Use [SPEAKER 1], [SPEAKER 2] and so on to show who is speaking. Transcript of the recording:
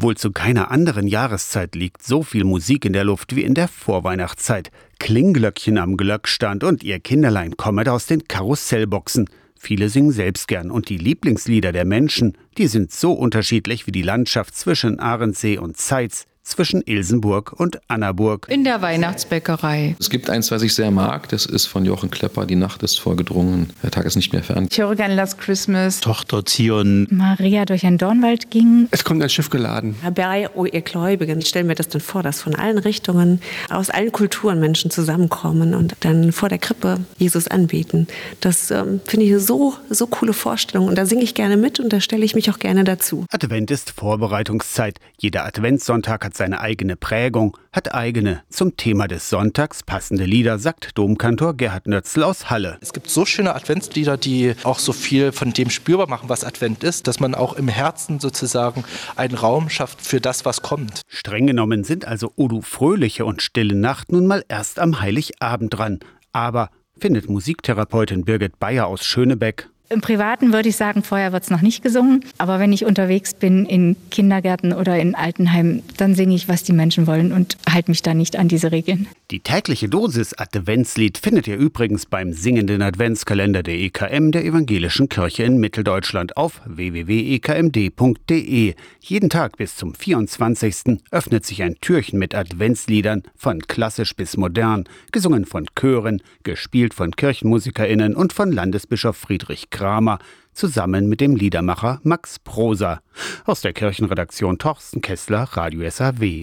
[SPEAKER 1] Wohl zu keiner anderen Jahreszeit liegt so viel Musik in der Luft wie in der Vorweihnachtszeit. Klingglöckchen am Glöckstand und ihr Kinderlein kommet aus den Karussellboxen. Viele singen selbst gern und die Lieblingslieder der Menschen, die sind so unterschiedlich wie die Landschaft zwischen Ahrensee und Zeitz, zwischen Ilsenburg und Annaburg.
[SPEAKER 2] In der Weihnachtsbäckerei.
[SPEAKER 3] Es gibt eins, was ich sehr mag. Das ist von Jochen Klepper. Die Nacht ist vorgedrungen. Der Tag ist nicht mehr fern.
[SPEAKER 2] Ich höre gerne Last Christmas.
[SPEAKER 4] Tochter Zion.
[SPEAKER 5] Maria durch ein Dornwald ging.
[SPEAKER 6] Es kommt ein Schiff geladen.
[SPEAKER 7] Herbei, oh ihr Gläubigen. Ich stelle mir das dann vor, dass von allen Richtungen, aus allen Kulturen Menschen zusammenkommen und dann vor der Krippe Jesus anbeten. Das ähm, finde ich eine so, so coole Vorstellung. Und da singe ich gerne mit und da stelle ich mich auch gerne dazu.
[SPEAKER 1] Advent ist Vorbereitungszeit. Jeder Adventssonntag hat seine eigene Prägung, hat eigene, zum Thema des Sonntags passende Lieder, sagt Domkantor Gerhard Nötzl aus Halle.
[SPEAKER 8] Es gibt so schöne Adventslieder, die auch so viel von dem spürbar machen, was Advent ist, dass man auch im Herzen sozusagen einen Raum schafft für das, was kommt.
[SPEAKER 1] Streng genommen sind also Odu Fröhliche und Stille Nacht nun mal erst am Heiligabend dran. Aber findet Musiktherapeutin Birgit Bayer aus Schönebeck,
[SPEAKER 5] im Privaten würde ich sagen, vorher wird es noch nicht gesungen. Aber wenn ich unterwegs bin in Kindergärten oder in Altenheimen, dann singe ich, was die Menschen wollen und halte mich da nicht an diese Regeln.
[SPEAKER 1] Die tägliche Dosis Adventslied findet ihr übrigens beim singenden Adventskalender der EKM der Evangelischen Kirche in Mitteldeutschland auf www.ekmd.de. Jeden Tag bis zum 24. öffnet sich ein Türchen mit Adventsliedern von klassisch bis modern, gesungen von Chören, gespielt von Kirchenmusikerinnen und von Landesbischof Friedrich Kramer zusammen mit dem Liedermacher Max Prosa. Aus der Kirchenredaktion Torsten Kessler, Radio SAW.